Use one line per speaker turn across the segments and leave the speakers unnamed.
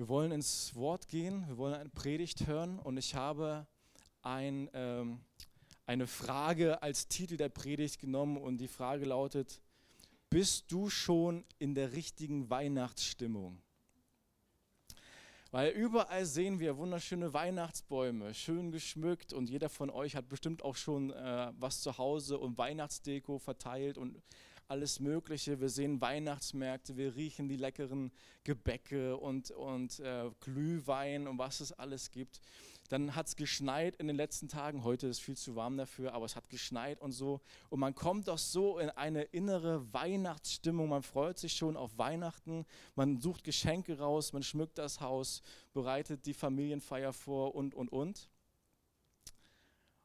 Wir wollen ins Wort gehen, wir wollen eine Predigt hören und ich habe ein, ähm, eine Frage als Titel der Predigt genommen und die Frage lautet, bist du schon in der richtigen Weihnachtsstimmung? Weil überall sehen wir wunderschöne Weihnachtsbäume, schön geschmückt und jeder von euch hat bestimmt auch schon äh, was zu Hause und Weihnachtsdeko verteilt und alles Mögliche. Wir sehen Weihnachtsmärkte, wir riechen die leckeren Gebäcke und, und äh, Glühwein und was es alles gibt. Dann hat es geschneit in den letzten Tagen. Heute ist viel zu warm dafür, aber es hat geschneit und so. Und man kommt doch so in eine innere Weihnachtsstimmung. Man freut sich schon auf Weihnachten. Man sucht Geschenke raus, man schmückt das Haus, bereitet die Familienfeier vor und, und, und.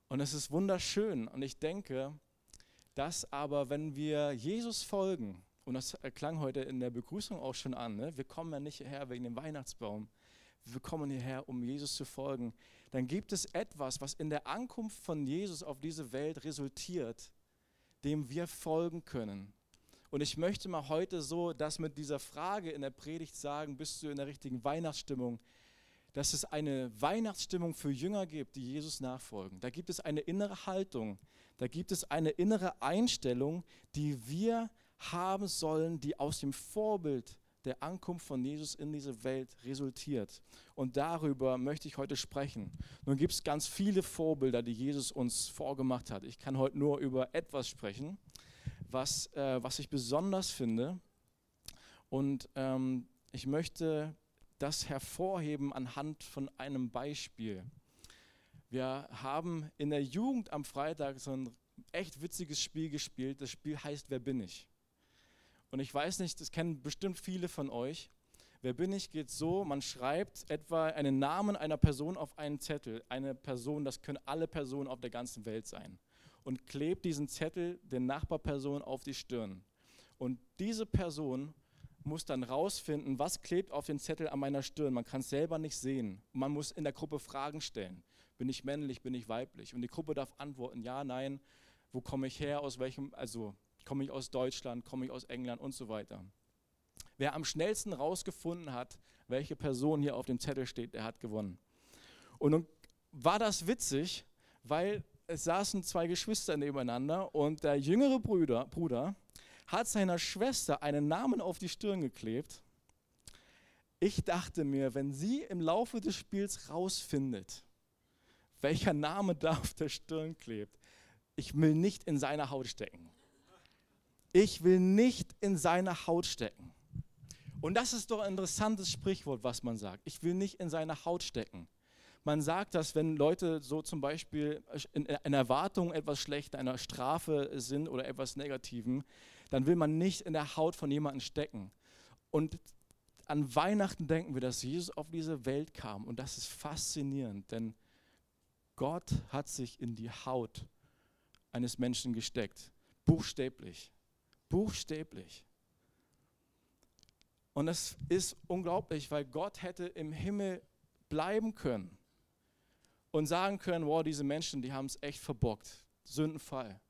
Und es ist wunderschön. Und ich denke, dass aber, wenn wir Jesus folgen, und das klang heute in der Begrüßung auch schon an, ne? wir kommen ja nicht hierher wegen dem Weihnachtsbaum, wir kommen hierher, um Jesus zu folgen, dann gibt es etwas, was in der Ankunft von Jesus auf diese Welt resultiert, dem wir folgen können. Und ich möchte mal heute so das mit dieser Frage in der Predigt sagen, bist du in der richtigen Weihnachtsstimmung? dass es eine Weihnachtsstimmung für Jünger gibt, die Jesus nachfolgen. Da gibt es eine innere Haltung, da gibt es eine innere Einstellung, die wir haben sollen, die aus dem Vorbild der Ankunft von Jesus in diese Welt resultiert. Und darüber möchte ich heute sprechen. Nun gibt es ganz viele Vorbilder, die Jesus uns vorgemacht hat. Ich kann heute nur über etwas sprechen, was, äh, was ich besonders finde. Und ähm, ich möchte das hervorheben anhand von einem Beispiel. Wir haben in der Jugend am Freitag so ein echt witziges Spiel gespielt. Das Spiel heißt Wer bin ich? Und ich weiß nicht, das kennen bestimmt viele von euch. Wer bin ich geht so, man schreibt etwa einen Namen einer Person auf einen Zettel. Eine Person, das können alle Personen auf der ganzen Welt sein. Und klebt diesen Zettel der Nachbarperson auf die Stirn. Und diese Person muss dann rausfinden, was klebt auf den Zettel an meiner Stirn. Man kann es selber nicht sehen. Man muss in der Gruppe Fragen stellen. Bin ich männlich, bin ich weiblich? Und die Gruppe darf antworten, ja, nein, wo komme ich her, aus welchem, also komme ich aus Deutschland, komme ich aus England und so weiter. Wer am schnellsten rausgefunden hat, welche Person hier auf dem Zettel steht, der hat gewonnen. Und nun war das witzig, weil es saßen zwei Geschwister nebeneinander und der jüngere Bruder, Bruder hat seiner Schwester einen Namen auf die Stirn geklebt. Ich dachte mir, wenn sie im Laufe des Spiels rausfindet, welcher Name da auf der Stirn klebt, ich will nicht in seine Haut stecken. Ich will nicht in seine Haut stecken. Und das ist doch ein interessantes Sprichwort, was man sagt. Ich will nicht in seine Haut stecken. Man sagt, dass wenn Leute so zum Beispiel in, in Erwartung etwas schlecht, einer Strafe sind oder etwas Negativen, dann will man nicht in der Haut von jemandem stecken. Und an Weihnachten denken wir, dass Jesus auf diese Welt kam. Und das ist faszinierend, denn Gott hat sich in die Haut eines Menschen gesteckt. Buchstäblich. Buchstäblich. Und das ist unglaublich, weil Gott hätte im Himmel bleiben können und sagen können, wow, diese Menschen, die haben es echt verbockt. Sündenfall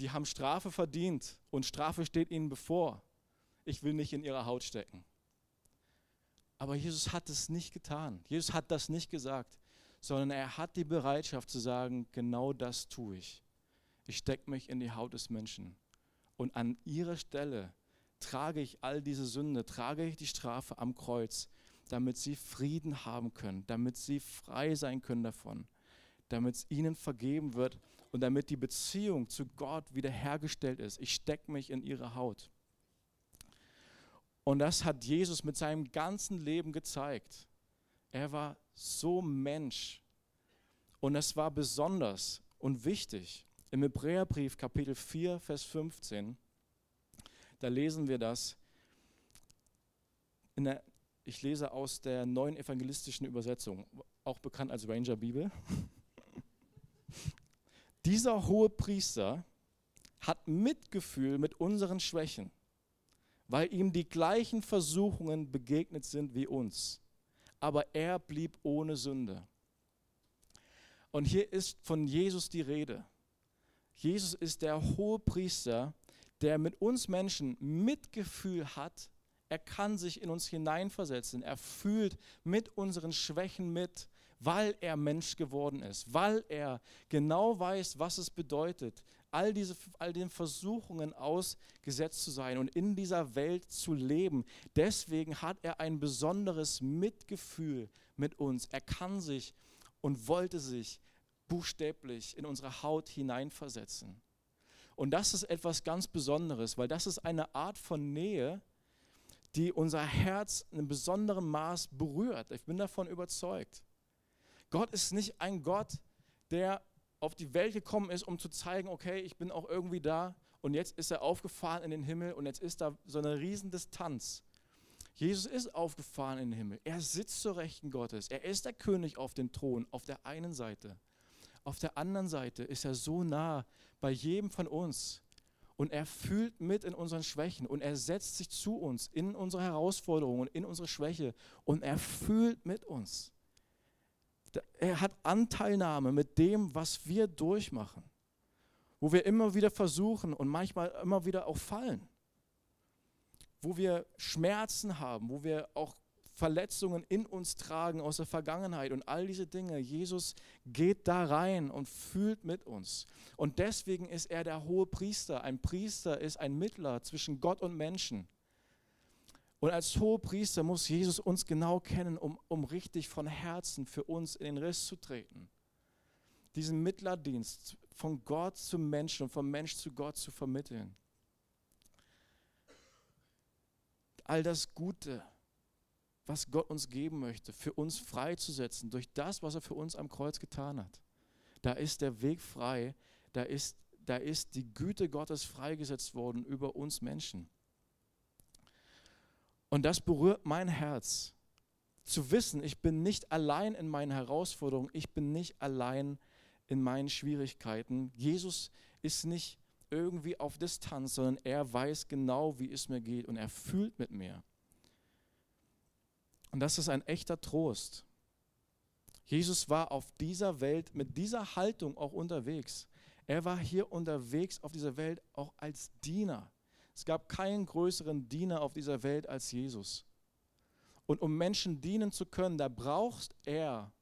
die haben Strafe verdient und Strafe steht ihnen bevor. Ich will nicht in ihre Haut stecken. Aber Jesus hat es nicht getan. Jesus hat das nicht gesagt, sondern er hat die Bereitschaft zu sagen, genau das tue ich. Ich stecke mich in die Haut des Menschen. Und an ihrer Stelle trage ich all diese Sünde, trage ich die Strafe am Kreuz, damit sie Frieden haben können, damit sie frei sein können davon, damit es ihnen vergeben wird und damit die Beziehung zu Gott wiederhergestellt ist. Ich stecke mich in ihre Haut. Und das hat Jesus mit seinem ganzen Leben gezeigt. Er war so Mensch. Und es war besonders und wichtig. Im Hebräerbrief Kapitel 4, Vers 15, da lesen wir das. Der, ich lese aus der neuen evangelistischen Übersetzung, auch bekannt als Ranger Bibel. Dieser hohe Priester hat Mitgefühl mit unseren Schwächen, weil ihm die gleichen Versuchungen begegnet sind wie uns. Aber er blieb ohne Sünde. Und hier ist von Jesus die Rede. Jesus ist der hohe Priester, der mit uns Menschen Mitgefühl hat er kann sich in uns hineinversetzen. Er fühlt mit unseren Schwächen mit, weil er Mensch geworden ist, weil er genau weiß, was es bedeutet, all, diese, all den Versuchungen ausgesetzt zu sein und in dieser Welt zu leben. Deswegen hat er ein besonderes Mitgefühl mit uns. Er kann sich und wollte sich buchstäblich in unsere Haut hineinversetzen. Und das ist etwas ganz Besonderes, weil das ist eine Art von Nähe, die unser Herz in einem besonderen Maß berührt. Ich bin davon überzeugt. Gott ist nicht ein Gott, der auf die Welt gekommen ist, um zu zeigen, okay, ich bin auch irgendwie da und jetzt ist er aufgefahren in den Himmel und jetzt ist da so eine riesen Distanz. Jesus ist aufgefahren in den Himmel. Er sitzt zur Rechten Gottes. Er ist der König auf dem Thron auf der einen Seite. Auf der anderen Seite ist er so nah bei jedem von uns und er fühlt mit in unseren Schwächen und er setzt sich zu uns in unsere Herausforderungen, in unsere Schwäche und er fühlt mit uns. Er hat Anteilnahme mit dem, was wir durchmachen, wo wir immer wieder versuchen und manchmal immer wieder auch fallen, wo wir Schmerzen haben, wo wir auch Verletzungen in uns tragen aus der Vergangenheit und all diese Dinge. Jesus geht da rein und fühlt mit uns. Und deswegen ist er der hohe Priester. Ein Priester ist ein Mittler zwischen Gott und Menschen. Und als Hohepriester muss Jesus uns genau kennen, um, um richtig von Herzen für uns in den Riss zu treten. Diesen Mittlerdienst von Gott zum Menschen und vom Mensch zu Gott zu vermitteln. All das Gute, was Gott uns geben möchte, für uns freizusetzen durch das, was er für uns am Kreuz getan hat. Da ist der Weg frei, da ist, da ist die Güte Gottes freigesetzt worden über uns Menschen. Und das berührt mein Herz, zu wissen, ich bin nicht allein in meinen Herausforderungen, ich bin nicht allein in meinen Schwierigkeiten. Jesus ist nicht irgendwie auf Distanz, sondern er weiß genau, wie es mir geht und er fühlt mit mir. Und das ist ein echter Trost. Jesus war auf dieser Welt mit dieser Haltung auch unterwegs. Er war hier unterwegs auf dieser Welt auch als Diener. Es gab keinen größeren Diener auf dieser Welt als Jesus. Und um Menschen dienen zu können, da braucht er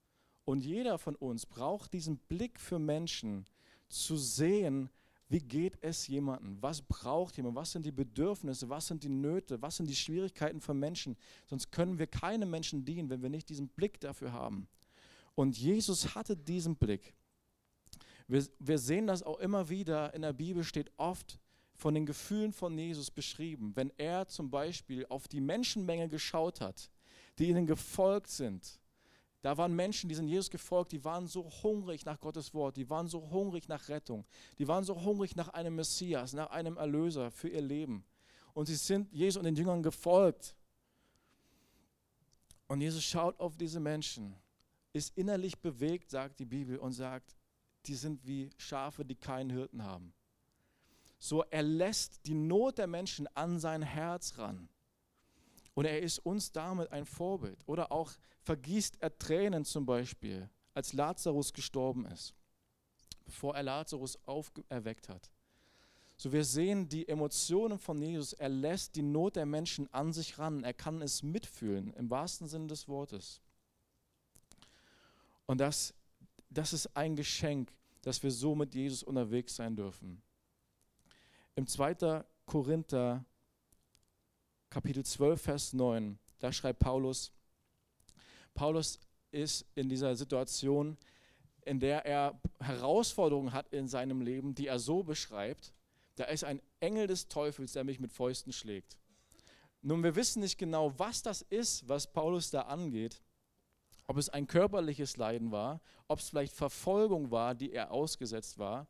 und jeder von uns braucht diesen Blick für Menschen, zu sehen, wie geht es jemandem? Was braucht jemand? Was sind die Bedürfnisse? Was sind die Nöte? Was sind die Schwierigkeiten von Menschen? Sonst können wir keinem Menschen dienen, wenn wir nicht diesen Blick dafür haben. Und Jesus hatte diesen Blick. Wir, wir sehen das auch immer wieder. In der Bibel steht oft, von den Gefühlen von Jesus beschrieben, wenn er zum Beispiel auf die Menschenmenge geschaut hat, die ihnen gefolgt sind. Da waren Menschen, die sind Jesus gefolgt, die waren so hungrig nach Gottes Wort, die waren so hungrig nach Rettung, die waren so hungrig nach einem Messias, nach einem Erlöser für ihr Leben. Und sie sind Jesus und den Jüngern gefolgt. Und Jesus schaut auf diese Menschen, ist innerlich bewegt, sagt die Bibel, und sagt, die sind wie Schafe, die keinen Hirten haben so er lässt die Not der Menschen an sein Herz ran. Und er ist uns damit ein Vorbild. Oder auch vergießt er Tränen zum Beispiel, als Lazarus gestorben ist, bevor er Lazarus auferweckt hat. So wir sehen die Emotionen von Jesus. Er lässt die Not der Menschen an sich ran. Er kann es mitfühlen, im wahrsten Sinne des Wortes. Und das, das ist ein Geschenk, dass wir so mit Jesus unterwegs sein dürfen. Im 2. Korinther Kapitel 12, Vers 9, da schreibt Paulus, Paulus ist in dieser Situation, in der er Herausforderungen hat in seinem Leben, die er so beschreibt, da ist ein Engel des Teufels, der mich mit Fäusten schlägt. Nun, wir wissen nicht genau, was das ist, was Paulus da angeht, ob es ein körperliches Leiden war, ob es vielleicht Verfolgung war, die er ausgesetzt war,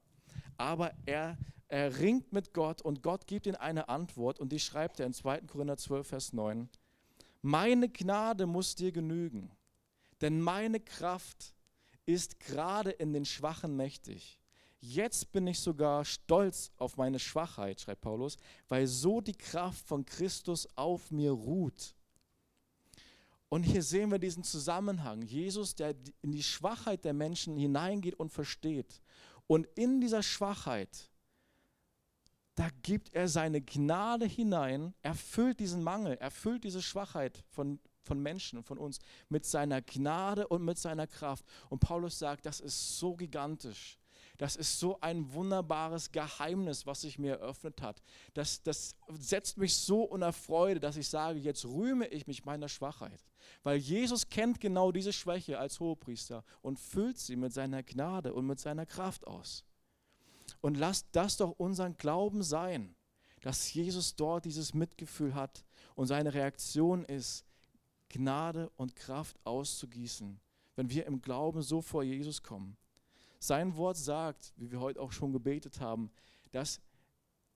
aber er er ringt mit Gott und Gott gibt ihm eine Antwort und die schreibt er in 2. Korinther 12, Vers 9. Meine Gnade muss dir genügen, denn meine Kraft ist gerade in den Schwachen mächtig. Jetzt bin ich sogar stolz auf meine Schwachheit, schreibt Paulus, weil so die Kraft von Christus auf mir ruht. Und hier sehen wir diesen Zusammenhang. Jesus, der in die Schwachheit der Menschen hineingeht und versteht. Und in dieser Schwachheit da gibt er seine Gnade hinein, erfüllt diesen Mangel, erfüllt diese Schwachheit von, von Menschen von uns mit seiner Gnade und mit seiner Kraft. Und Paulus sagt, das ist so gigantisch. Das ist so ein wunderbares Geheimnis, was sich mir eröffnet hat. Das, das setzt mich so unter Freude, dass ich sage, jetzt rühme ich mich meiner Schwachheit. Weil Jesus kennt genau diese Schwäche als Hohepriester und füllt sie mit seiner Gnade und mit seiner Kraft aus. Und lasst das doch unseren Glauben sein, dass Jesus dort dieses Mitgefühl hat und seine Reaktion ist, Gnade und Kraft auszugießen, wenn wir im Glauben so vor Jesus kommen. Sein Wort sagt, wie wir heute auch schon gebetet haben, dass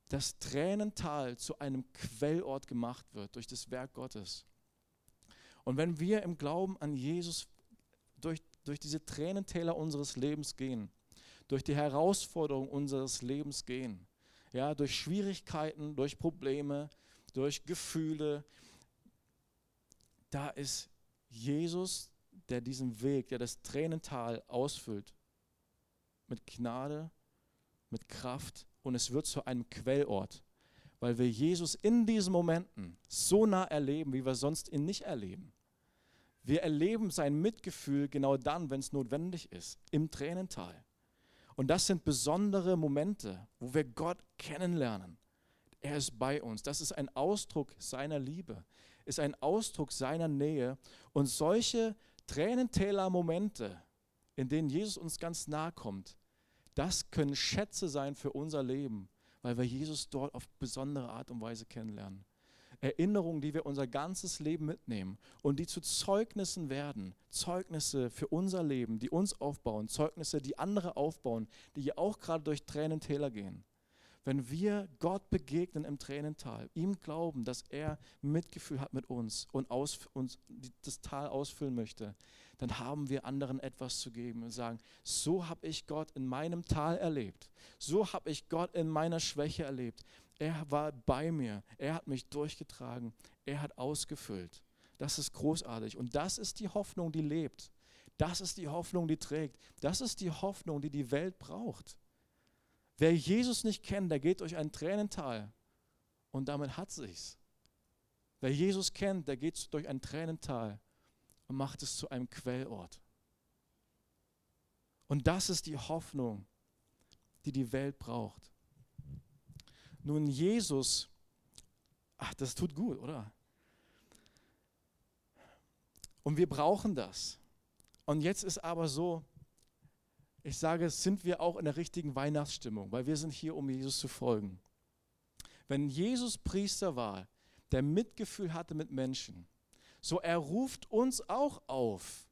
das Tränental zu einem Quellort gemacht wird durch das Werk Gottes. Und wenn wir im Glauben an Jesus durch, durch diese Tränentäler unseres Lebens gehen, durch die Herausforderungen unseres Lebens gehen, ja, durch Schwierigkeiten, durch Probleme, durch Gefühle, da ist Jesus, der diesen Weg, der das Tränental ausfüllt, mit Gnade, mit Kraft und es wird zu einem Quellort, weil wir Jesus in diesen Momenten so nah erleben, wie wir sonst ihn nicht erleben. Wir erleben sein Mitgefühl genau dann, wenn es notwendig ist, im Tränental. Und das sind besondere Momente, wo wir Gott kennenlernen. Er ist bei uns. Das ist ein Ausdruck seiner Liebe, ist ein Ausdruck seiner Nähe. Und solche Tränentäler-Momente, in denen Jesus uns ganz nahe kommt, das können Schätze sein für unser Leben, weil wir Jesus dort auf besondere Art und Weise kennenlernen. Erinnerungen, die wir unser ganzes Leben mitnehmen und die zu Zeugnissen werden. Zeugnisse für unser Leben, die uns aufbauen, Zeugnisse, die andere aufbauen, die auch gerade durch Tränentäler gehen. Wenn wir Gott begegnen im Tränental, ihm glauben, dass er Mitgefühl hat mit uns und aus, uns das Tal ausfüllen möchte, dann haben wir anderen etwas zu geben und sagen, so habe ich Gott in meinem Tal erlebt. So habe ich Gott in meiner Schwäche erlebt. Er war bei mir. Er hat mich durchgetragen. Er hat ausgefüllt. Das ist großartig. Und das ist die Hoffnung, die lebt. Das ist die Hoffnung, die trägt. Das ist die Hoffnung, die die Welt braucht. Wer Jesus nicht kennt, der geht durch ein Tränental und damit hat sich's. Wer Jesus kennt, der geht durch ein Tränental und macht es zu einem Quellort. Und das ist die Hoffnung, die die Welt braucht. Nun, Jesus, ach, das tut gut, oder? Und wir brauchen das. Und jetzt ist aber so, ich sage, sind wir auch in der richtigen Weihnachtsstimmung, weil wir sind hier, um Jesus zu folgen. Wenn Jesus Priester war, der Mitgefühl hatte mit Menschen, so er ruft uns auch auf,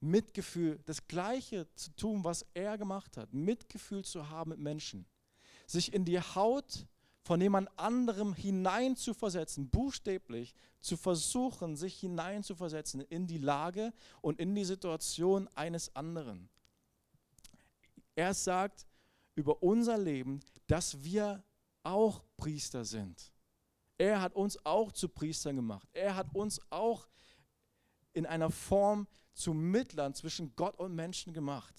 Mitgefühl, das Gleiche zu tun, was er gemacht hat, Mitgefühl zu haben mit Menschen, sich in die Haut von jemand anderem hineinzuversetzen, buchstäblich zu versuchen, sich hineinzuversetzen in die Lage und in die Situation eines anderen. Er sagt über unser Leben, dass wir auch Priester sind. Er hat uns auch zu Priestern gemacht. Er hat uns auch in einer Form zu Mittlern zwischen Gott und Menschen gemacht.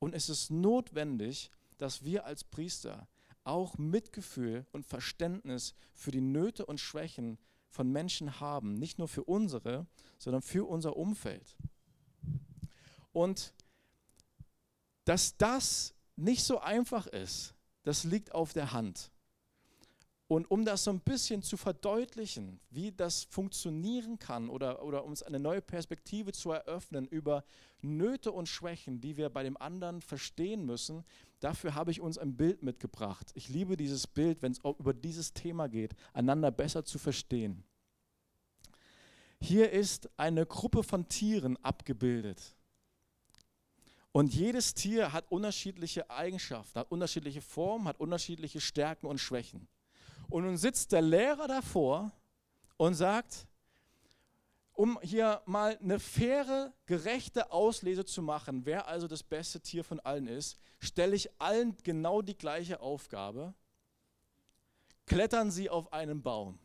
Und es ist notwendig, dass wir als Priester auch Mitgefühl und Verständnis für die Nöte und Schwächen von Menschen haben. Nicht nur für unsere, sondern für unser Umfeld. Und dass das nicht so einfach ist, das liegt auf der Hand. Und um das so ein bisschen zu verdeutlichen, wie das funktionieren kann oder, oder um uns eine neue Perspektive zu eröffnen über Nöte und Schwächen, die wir bei dem anderen verstehen müssen, dafür habe ich uns ein Bild mitgebracht. Ich liebe dieses Bild, wenn es über dieses Thema geht, einander besser zu verstehen. Hier ist eine Gruppe von Tieren abgebildet. Und jedes Tier hat unterschiedliche Eigenschaften, hat unterschiedliche Formen, hat unterschiedliche Stärken und Schwächen. Und nun sitzt der Lehrer davor und sagt, um hier mal eine faire, gerechte Auslese zu machen, wer also das beste Tier von allen ist, stelle ich allen genau die gleiche Aufgabe. Klettern Sie auf einen Baum.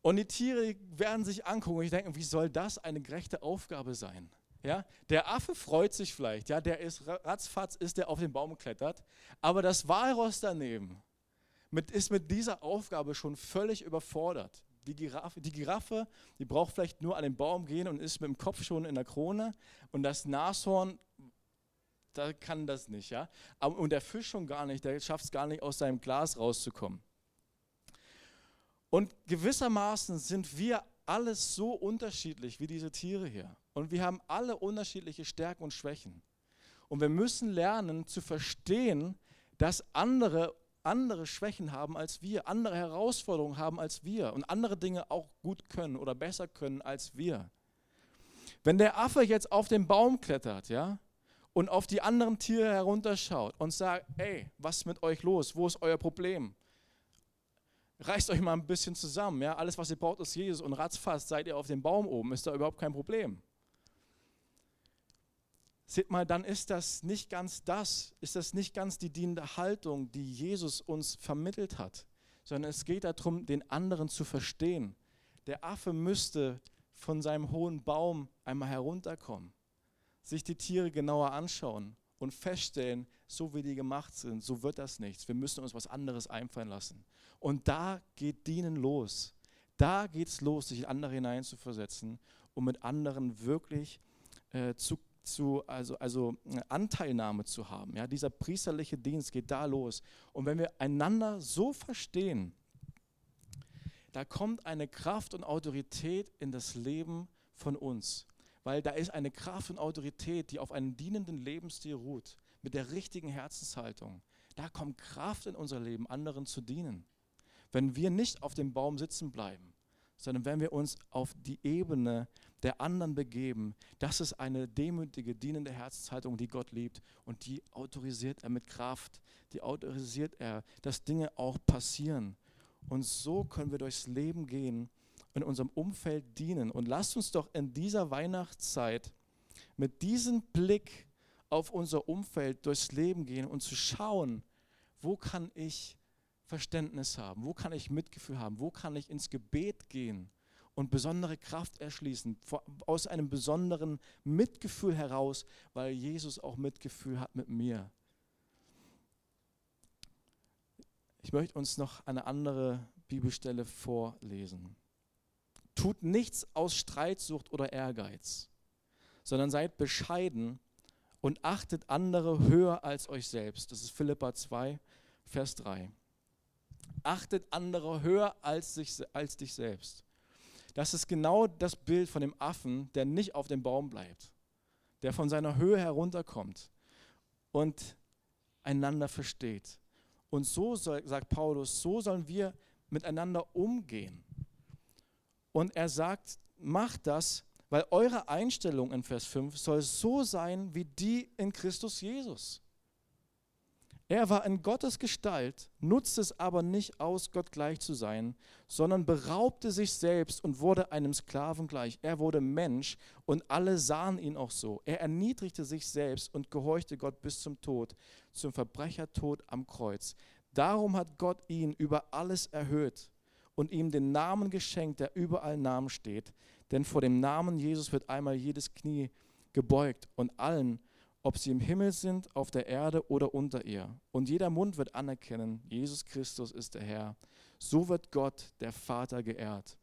Und die Tiere werden sich angucken und ich denke, wie soll das eine gerechte Aufgabe sein? Ja, der Affe freut sich vielleicht, ja, der ist ratzfatz, ist der auf den Baum geklettert, aber das Walross daneben mit, ist mit dieser Aufgabe schon völlig überfordert. Die Giraffe, die Giraffe, die braucht vielleicht nur an den Baum gehen und ist mit dem Kopf schon in der Krone und das Nashorn, da kann das nicht, ja. Und der Fisch schon gar nicht, der schafft es gar nicht, aus seinem Glas rauszukommen. Und gewissermaßen sind wir alles so unterschiedlich wie diese Tiere hier. Und wir haben alle unterschiedliche Stärken und Schwächen. Und wir müssen lernen zu verstehen, dass andere andere Schwächen haben als wir, andere Herausforderungen haben als wir und andere Dinge auch gut können oder besser können als wir. Wenn der Affe jetzt auf den Baum klettert, ja, und auf die anderen Tiere herunterschaut und sagt, ey, was ist mit euch los? Wo ist euer Problem? Reißt euch mal ein bisschen zusammen, ja? Alles, was ihr braucht, ist Jesus und ratzfatz seid ihr auf dem Baum oben, ist da überhaupt kein Problem. Seht mal, dann ist das nicht ganz das, ist das nicht ganz die dienende Haltung, die Jesus uns vermittelt hat, sondern es geht darum, den anderen zu verstehen. Der Affe müsste von seinem hohen Baum einmal herunterkommen, sich die Tiere genauer anschauen und feststellen, so wie die gemacht sind, so wird das nichts. Wir müssen uns was anderes einfallen lassen. Und da geht Dienen los. Da geht es los, sich in andere hineinzuversetzen, um mit anderen wirklich äh, zu zu, also, also Anteilnahme zu haben. Ja, dieser priesterliche Dienst geht da los. Und wenn wir einander so verstehen, da kommt eine Kraft und Autorität in das Leben von uns. Weil da ist eine Kraft und Autorität, die auf einem dienenden Lebensstil ruht, mit der richtigen Herzenshaltung. Da kommt Kraft in unser Leben, anderen zu dienen. Wenn wir nicht auf dem Baum sitzen bleiben, sondern wenn wir uns auf die Ebene der anderen begeben, das ist eine demütige, dienende Herzenshaltung, die Gott liebt und die autorisiert er mit Kraft, die autorisiert er, dass Dinge auch passieren. Und so können wir durchs Leben gehen, in unserem Umfeld dienen. Und lasst uns doch in dieser Weihnachtszeit mit diesem Blick auf unser Umfeld durchs Leben gehen und zu schauen, wo kann ich Verständnis haben, wo kann ich Mitgefühl haben, wo kann ich ins Gebet gehen und besondere Kraft erschließen, aus einem besonderen Mitgefühl heraus, weil Jesus auch Mitgefühl hat mit mir. Ich möchte uns noch eine andere Bibelstelle vorlesen. Tut nichts aus Streitsucht oder Ehrgeiz, sondern seid bescheiden und achtet andere höher als euch selbst. Das ist Philippa 2, Vers 3. Achtet andere höher als, sich, als dich selbst. Das ist genau das Bild von dem Affen, der nicht auf dem Baum bleibt, der von seiner Höhe herunterkommt und einander versteht. Und so soll, sagt Paulus, so sollen wir miteinander umgehen. Und er sagt, macht das, weil eure Einstellung in Vers 5 soll so sein wie die in Christus Jesus. Er war in Gottes Gestalt, nutzte es aber nicht aus, Gott gleich zu sein, sondern beraubte sich selbst und wurde einem Sklaven gleich. Er wurde Mensch und alle sahen ihn auch so. Er erniedrigte sich selbst und gehorchte Gott bis zum Tod, zum Verbrechertod am Kreuz. Darum hat Gott ihn über alles erhöht und ihm den Namen geschenkt, der überall Namen steht. Denn vor dem Namen Jesus wird einmal jedes Knie gebeugt und allen, ob sie im Himmel sind, auf der Erde oder unter ihr. Und jeder Mund wird anerkennen, Jesus Christus ist der Herr. So wird Gott, der Vater, geehrt.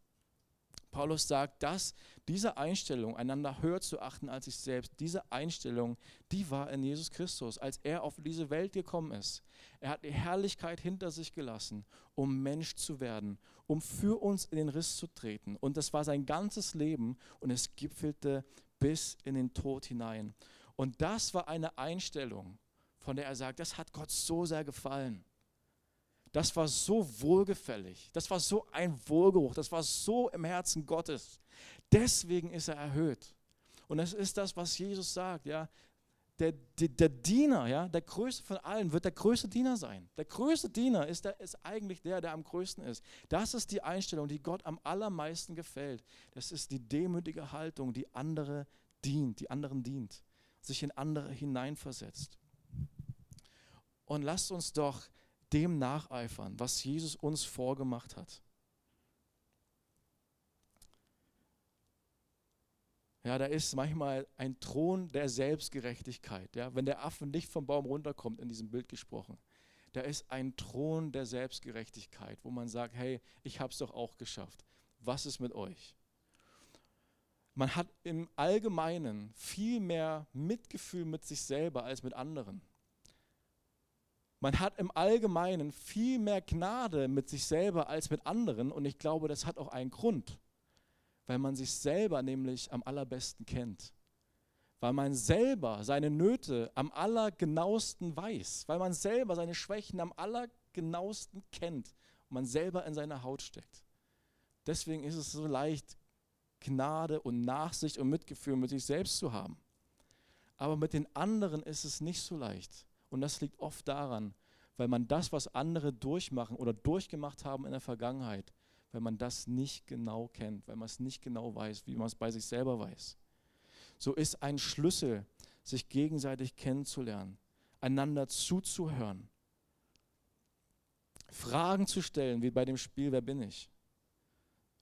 Paulus sagt, dass diese Einstellung, einander höher zu achten als sich selbst, diese Einstellung, die war in Jesus Christus, als er auf diese Welt gekommen ist. Er hat die Herrlichkeit hinter sich gelassen, um Mensch zu werden, um für uns in den Riss zu treten. Und das war sein ganzes Leben und es gipfelte bis in den Tod hinein. Und das war eine Einstellung, von der er sagt, das hat Gott so sehr gefallen. Das war so wohlgefällig. Das war so ein Wohlgeruch. Das war so im Herzen Gottes. Deswegen ist er erhöht. Und das ist das, was Jesus sagt. Ja, der, der, der, Diener, ja, der größte von allen, wird der größte Diener sein. Der größte Diener ist, der, ist eigentlich der, der am größten ist. Das ist die Einstellung, die Gott am allermeisten gefällt. Das ist die demütige Haltung, die andere dient, die anderen dient sich in andere hineinversetzt. Und lasst uns doch dem nacheifern, was Jesus uns vorgemacht hat. Ja, da ist manchmal ein Thron der Selbstgerechtigkeit. Ja, wenn der Affe nicht vom Baum runterkommt, in diesem Bild gesprochen, da ist ein Thron der Selbstgerechtigkeit, wo man sagt, hey, ich habe es doch auch geschafft. Was ist mit euch? Man hat im Allgemeinen viel mehr Mitgefühl mit sich selber als mit anderen. Man hat im Allgemeinen viel mehr Gnade mit sich selber als mit anderen und ich glaube, das hat auch einen Grund weil man sich selber nämlich am allerbesten kennt. Weil man selber seine Nöte am allergenauesten weiß. Weil man selber seine Schwächen am allergenauesten kennt. Und man selber in seiner Haut steckt. Deswegen ist es so leicht, Gnade und Nachsicht und Mitgefühl mit sich selbst zu haben. Aber mit den anderen ist es nicht so leicht. Und das liegt oft daran, weil man das, was andere durchmachen oder durchgemacht haben in der Vergangenheit, weil man das nicht genau kennt, weil man es nicht genau weiß, wie man es bei sich selber weiß. So ist ein Schlüssel, sich gegenseitig kennenzulernen, einander zuzuhören, Fragen zu stellen, wie bei dem Spiel Wer bin ich,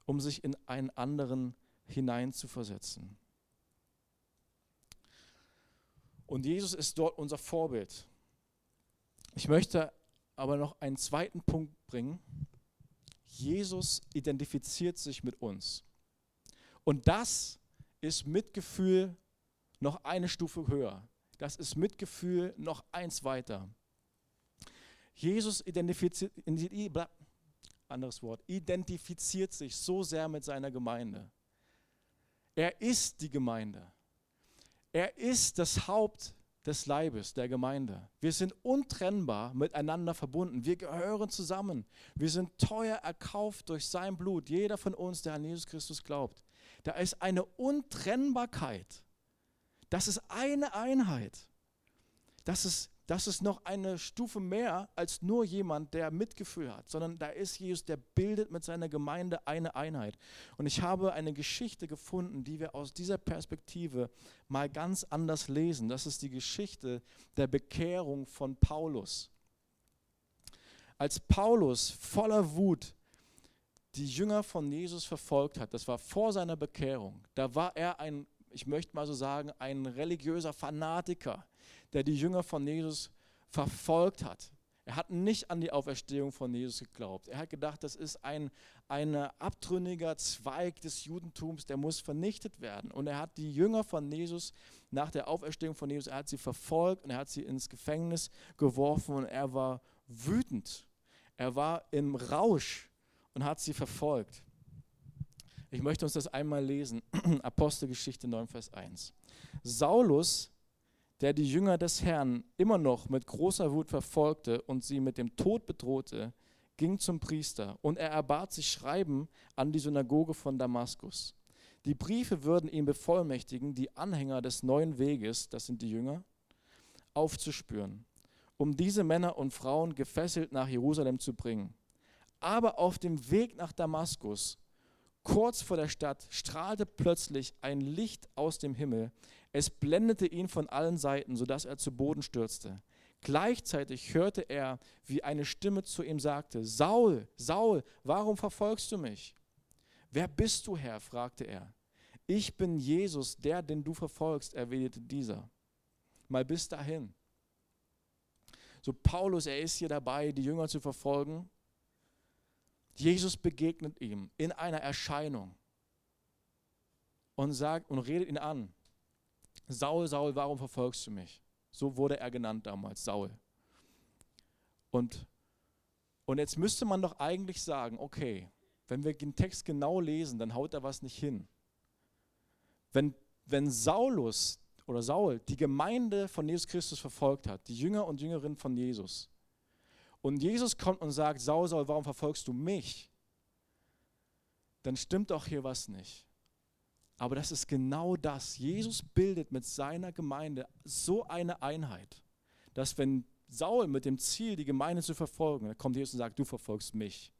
um sich in einen anderen hineinzuversetzen. Und Jesus ist dort unser Vorbild. Ich möchte aber noch einen zweiten Punkt bringen, Jesus identifiziert sich mit uns. Und das ist Mitgefühl noch eine Stufe höher. Das ist Mitgefühl noch eins weiter. Jesus identifiziert, anderes Wort, identifiziert sich so sehr mit seiner Gemeinde. Er ist die Gemeinde. Er ist das Haupt des Leibes, der Gemeinde. Wir sind untrennbar miteinander verbunden. Wir gehören zusammen. Wir sind teuer erkauft durch sein Blut. Jeder von uns, der an Jesus Christus glaubt. Da ist eine Untrennbarkeit. Das ist eine Einheit. Das ist das ist noch eine Stufe mehr als nur jemand, der Mitgefühl hat, sondern da ist Jesus, der bildet mit seiner Gemeinde eine Einheit. Und ich habe eine Geschichte gefunden, die wir aus dieser Perspektive mal ganz anders lesen. Das ist die Geschichte der Bekehrung von Paulus. Als Paulus voller Wut die Jünger von Jesus verfolgt hat, das war vor seiner Bekehrung, da war er ein, ich möchte mal so sagen, ein religiöser Fanatiker der die Jünger von Jesus verfolgt hat. Er hat nicht an die Auferstehung von Jesus geglaubt. Er hat gedacht, das ist ein, ein abtrünniger Zweig des Judentums, der muss vernichtet werden. Und er hat die Jünger von Jesus nach der Auferstehung von Jesus, er hat sie verfolgt und er hat sie ins Gefängnis geworfen und er war wütend. Er war im Rausch und hat sie verfolgt. Ich möchte uns das einmal lesen. Apostelgeschichte 9, Vers 1. Saulus der die Jünger des Herrn immer noch mit großer Wut verfolgte und sie mit dem Tod bedrohte, ging zum Priester und er erbat sich Schreiben an die Synagoge von Damaskus. Die Briefe würden ihn bevollmächtigen, die Anhänger des neuen Weges, das sind die Jünger, aufzuspüren, um diese Männer und Frauen gefesselt nach Jerusalem zu bringen. Aber auf dem Weg nach Damaskus, kurz vor der Stadt, strahlte plötzlich ein Licht aus dem Himmel, es blendete ihn von allen Seiten, sodass er zu Boden stürzte. Gleichzeitig hörte er, wie eine Stimme zu ihm sagte, Saul, Saul, warum verfolgst du mich? Wer bist du, Herr? fragte er. Ich bin Jesus, der, den du verfolgst, erwiderte dieser. Mal bis dahin. So Paulus, er ist hier dabei, die Jünger zu verfolgen. Jesus begegnet ihm in einer Erscheinung und sagt und redet ihn an. Saul, Saul, warum verfolgst du mich? So wurde er genannt damals, Saul. Und, und jetzt müsste man doch eigentlich sagen, okay, wenn wir den Text genau lesen, dann haut da was nicht hin. Wenn, wenn Saulus oder Saul die Gemeinde von Jesus Christus verfolgt hat, die Jünger und Jüngerinnen von Jesus, und Jesus kommt und sagt, Saul, Saul, warum verfolgst du mich? Dann stimmt doch hier was nicht. Aber das ist genau das. Jesus bildet mit seiner Gemeinde so eine Einheit, dass wenn Saul mit dem Ziel, die Gemeinde zu verfolgen, dann kommt Jesus und sagt, du verfolgst mich.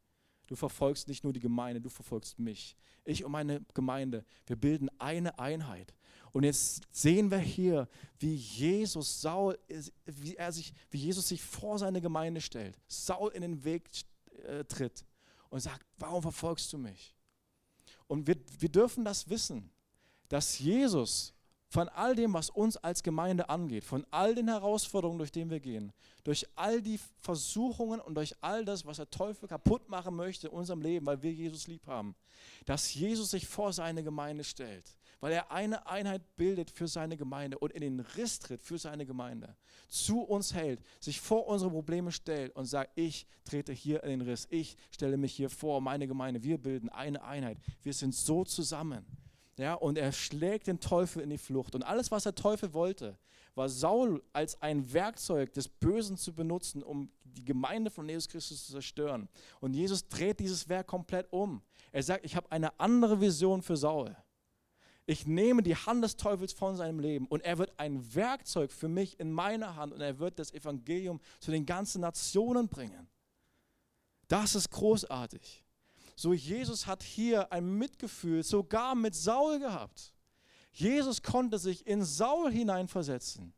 Du verfolgst nicht nur die Gemeinde, du verfolgst mich. Ich und meine Gemeinde, wir bilden eine Einheit. Und jetzt sehen wir hier, wie Jesus Saul, wie er sich, wie Jesus sich vor seine Gemeinde stellt, Saul in den Weg äh, tritt und sagt, warum verfolgst du mich? Und wir, wir dürfen das wissen, dass Jesus von all dem, was uns als Gemeinde angeht, von all den Herausforderungen, durch die wir gehen, durch all die Versuchungen und durch all das, was der Teufel kaputt machen möchte in unserem Leben, weil wir Jesus lieb haben, dass Jesus sich vor seine Gemeinde stellt, weil er eine Einheit bildet für seine Gemeinde und in den Riss tritt für seine Gemeinde, zu uns hält, sich vor unsere Probleme stellt und sagt, ich trete hier in den Riss, ich stelle mich hier vor, meine Gemeinde, wir bilden eine Einheit, wir sind so zusammen. Ja, und er schlägt den Teufel in die Flucht. Und alles, was der Teufel wollte, war Saul als ein Werkzeug des Bösen zu benutzen, um die Gemeinde von Jesus Christus zu zerstören. Und Jesus dreht dieses Werk komplett um. Er sagt, ich habe eine andere Vision für Saul. Ich nehme die Hand des Teufels von seinem Leben und er wird ein Werkzeug für mich in meiner Hand und er wird das Evangelium zu den ganzen Nationen bringen. Das ist großartig. So Jesus hat hier ein Mitgefühl sogar mit Saul gehabt. Jesus konnte sich in Saul hineinversetzen.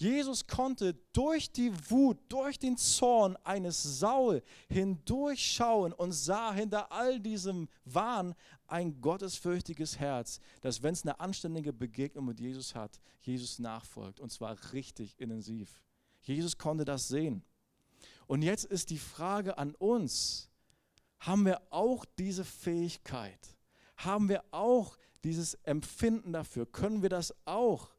Jesus konnte durch die Wut, durch den Zorn eines Saul hindurchschauen und sah hinter all diesem Wahn ein gottesfürchtiges Herz, das, wenn es eine anständige Begegnung mit Jesus hat, Jesus nachfolgt und zwar richtig intensiv. Jesus konnte das sehen. Und jetzt ist die Frage an uns, haben wir auch diese Fähigkeit? Haben wir auch dieses Empfinden dafür? Können wir das auch?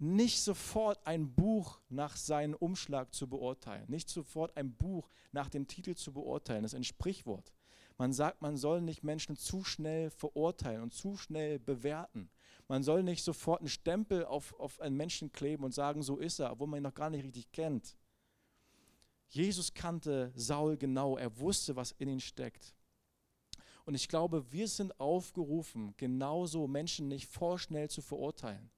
Nicht sofort ein Buch nach seinem Umschlag zu beurteilen, nicht sofort ein Buch nach dem Titel zu beurteilen. Das ist ein Sprichwort. Man sagt, man soll nicht Menschen zu schnell verurteilen und zu schnell bewerten. Man soll nicht sofort einen Stempel auf, auf einen Menschen kleben und sagen, so ist er, obwohl man ihn noch gar nicht richtig kennt. Jesus kannte Saul genau, er wusste, was in ihm steckt. Und ich glaube, wir sind aufgerufen, genauso Menschen nicht vorschnell zu verurteilen.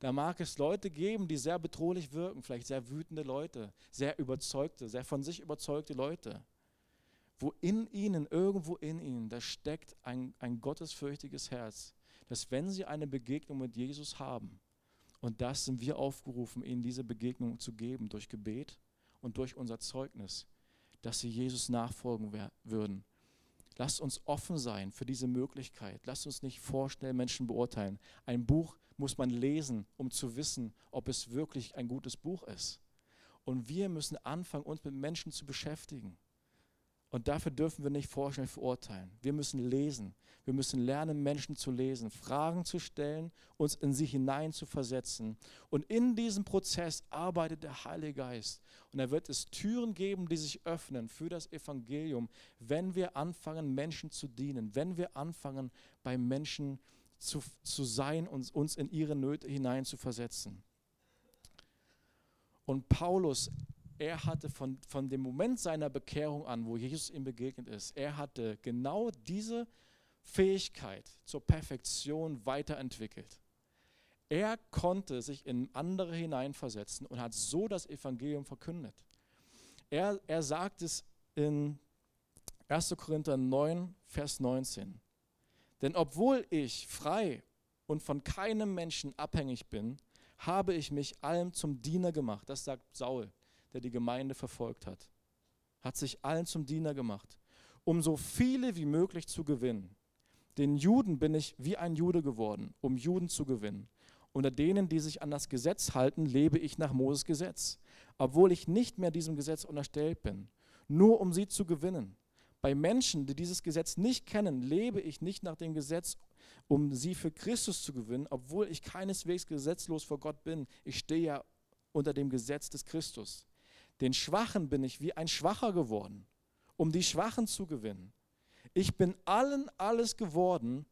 Da mag es Leute geben, die sehr bedrohlich wirken, vielleicht sehr wütende Leute, sehr überzeugte, sehr von sich überzeugte Leute, wo in ihnen, irgendwo in ihnen, da steckt ein, ein gottesfürchtiges Herz, dass wenn sie eine Begegnung mit Jesus haben, und das sind wir aufgerufen, ihnen diese Begegnung zu geben durch Gebet, und durch unser Zeugnis, dass sie Jesus nachfolgen würden. Lasst uns offen sein für diese Möglichkeit. Lasst uns nicht vorschnell Menschen beurteilen. Ein Buch muss man lesen, um zu wissen, ob es wirklich ein gutes Buch ist. Und wir müssen anfangen, uns mit Menschen zu beschäftigen. Und dafür dürfen wir nicht vorschnell verurteilen. Wir müssen lesen. Wir müssen lernen, Menschen zu lesen, Fragen zu stellen, uns in sie hinein zu versetzen. Und in diesem Prozess arbeitet der Heilige Geist. Und er wird es Türen geben, die sich öffnen für das Evangelium, wenn wir anfangen, Menschen zu dienen, wenn wir anfangen, bei Menschen zu, zu sein und uns in ihre Nöte hinein zu versetzen. Und Paulus er hatte von, von dem Moment seiner Bekehrung an, wo Jesus ihm begegnet ist, er hatte genau diese Fähigkeit zur Perfektion weiterentwickelt. Er konnte sich in andere hineinversetzen und hat so das Evangelium verkündet. Er, er sagt es in 1. Korinther 9, Vers 19. Denn obwohl ich frei und von keinem Menschen abhängig bin, habe ich mich allem zum Diener gemacht. Das sagt Saul der die Gemeinde verfolgt hat. Hat sich allen zum Diener gemacht, um so viele wie möglich zu gewinnen. Den Juden bin ich wie ein Jude geworden, um Juden zu gewinnen. Unter denen, die sich an das Gesetz halten, lebe ich nach Moses Gesetz, obwohl ich nicht mehr diesem Gesetz unterstellt bin, nur um sie zu gewinnen. Bei Menschen, die dieses Gesetz nicht kennen, lebe ich nicht nach dem Gesetz, um sie für Christus zu gewinnen, obwohl ich keineswegs gesetzlos vor Gott bin. Ich stehe ja unter dem Gesetz des Christus. Den Schwachen bin ich wie ein Schwacher geworden, um die Schwachen zu gewinnen. Ich bin allen alles geworden,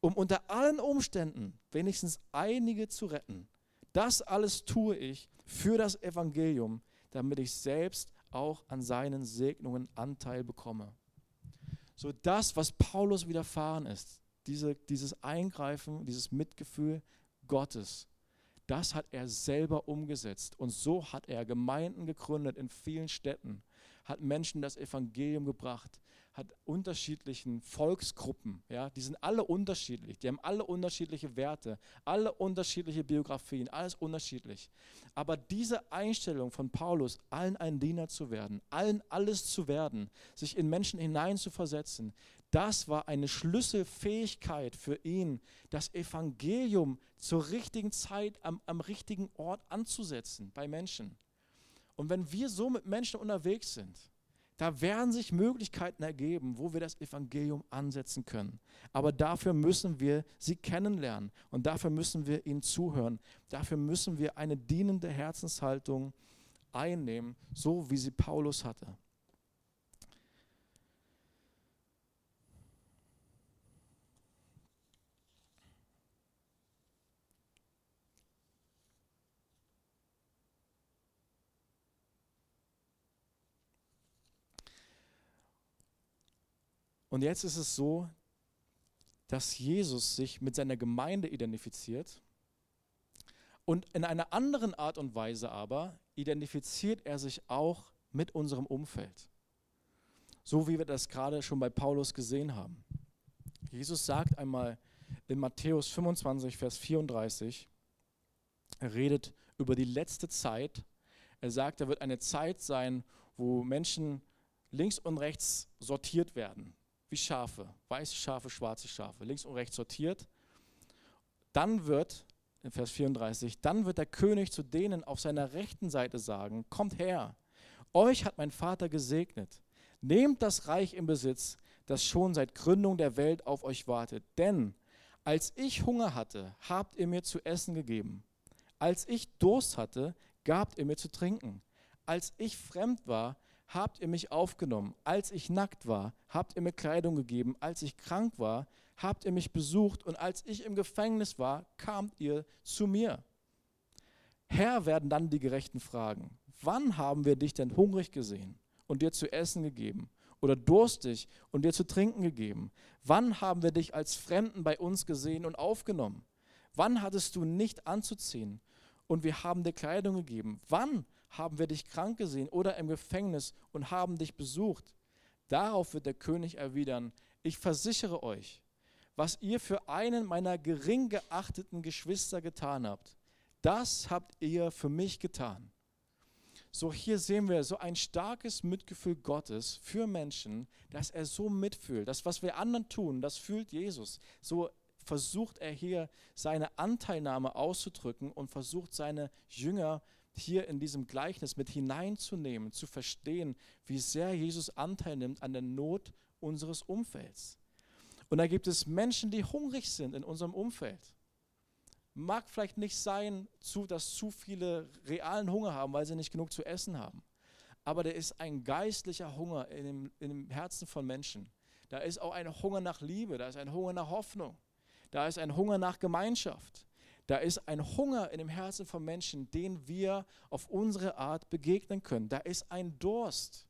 um unter allen Umständen wenigstens einige zu retten. Das alles tue ich für das Evangelium, damit ich selbst auch an seinen Segnungen Anteil bekomme. So das, was Paulus widerfahren ist, diese, dieses Eingreifen, dieses Mitgefühl Gottes, das hat er selber umgesetzt. Und so hat er Gemeinden gegründet in vielen Städten, hat Menschen das Evangelium gebracht, hat unterschiedlichen Volksgruppen, ja, die sind alle unterschiedlich, die haben alle unterschiedliche Werte, alle unterschiedliche Biografien, alles unterschiedlich. Aber diese Einstellung von Paulus, allen ein Diener zu werden, allen alles zu werden, sich in Menschen hineinzuversetzen, Das war eine Schlüsselfähigkeit für ihn, das Evangelium zur richtigen Zeit am, am richtigen Ort anzusetzen bei Menschen. Und wenn wir so mit Menschen unterwegs sind, da werden sich Möglichkeiten ergeben, wo wir das Evangelium ansetzen können. Aber dafür müssen wir sie kennenlernen und dafür müssen wir ihnen zuhören. Dafür müssen wir eine dienende Herzenshaltung einnehmen, so wie sie Paulus hatte. Und jetzt ist es so, dass Jesus sich mit seiner Gemeinde identifiziert und in einer anderen Art und Weise aber identifiziert er sich auch mit unserem Umfeld. So wie wir das gerade schon bei Paulus gesehen haben. Jesus sagt einmal in Matthäus 25, Vers 34, er redet über die letzte Zeit. Er sagt, da wird eine Zeit sein, wo Menschen links und rechts sortiert werden wie Schafe, weiße Schafe, schwarze Schafe, links und rechts sortiert. Dann wird, in Vers 34, dann wird der König zu denen auf seiner rechten Seite sagen, kommt her, euch hat mein Vater gesegnet, nehmt das Reich in Besitz, das schon seit Gründung der Welt auf euch wartet. Denn als ich Hunger hatte, habt ihr mir zu essen gegeben. Als ich Durst hatte, gabt ihr mir zu trinken. Als ich fremd war, habt ihr mich aufgenommen. Als ich nackt war, habt ihr mir Kleidung gegeben. Als ich krank war, habt ihr mich besucht. Und als ich im Gefängnis war, kamt ihr zu mir. Herr werden dann die Gerechten fragen, wann haben wir dich denn hungrig gesehen und dir zu essen gegeben? Oder durstig und dir zu trinken gegeben? Wann haben wir dich als Fremden bei uns gesehen und aufgenommen? Wann hattest du nicht anzuziehen und wir haben dir Kleidung gegeben? Wann haben wir dich krank gesehen oder im Gefängnis und haben dich besucht. Darauf wird der König erwidern, ich versichere euch, was ihr für einen meiner gering geachteten Geschwister getan habt, das habt ihr für mich getan. So hier sehen wir so ein starkes Mitgefühl Gottes für Menschen, dass er so mitfühlt. Das, was wir anderen tun, das fühlt Jesus. So versucht er hier seine Anteilnahme auszudrücken und versucht seine Jünger zu hier in diesem Gleichnis mit hineinzunehmen, zu verstehen, wie sehr Jesus Anteil nimmt an der Not unseres Umfelds. Und da gibt es Menschen, die hungrig sind in unserem Umfeld. Mag vielleicht nicht sein, dass zu viele realen Hunger haben, weil sie nicht genug zu essen haben. Aber da ist ein geistlicher Hunger in dem, in dem Herzen von Menschen. Da ist auch ein Hunger nach Liebe, da ist ein Hunger nach Hoffnung, da ist ein Hunger nach Gemeinschaft. Da ist ein Hunger in dem Herzen von Menschen, den wir auf unsere Art begegnen können. Da ist ein Durst,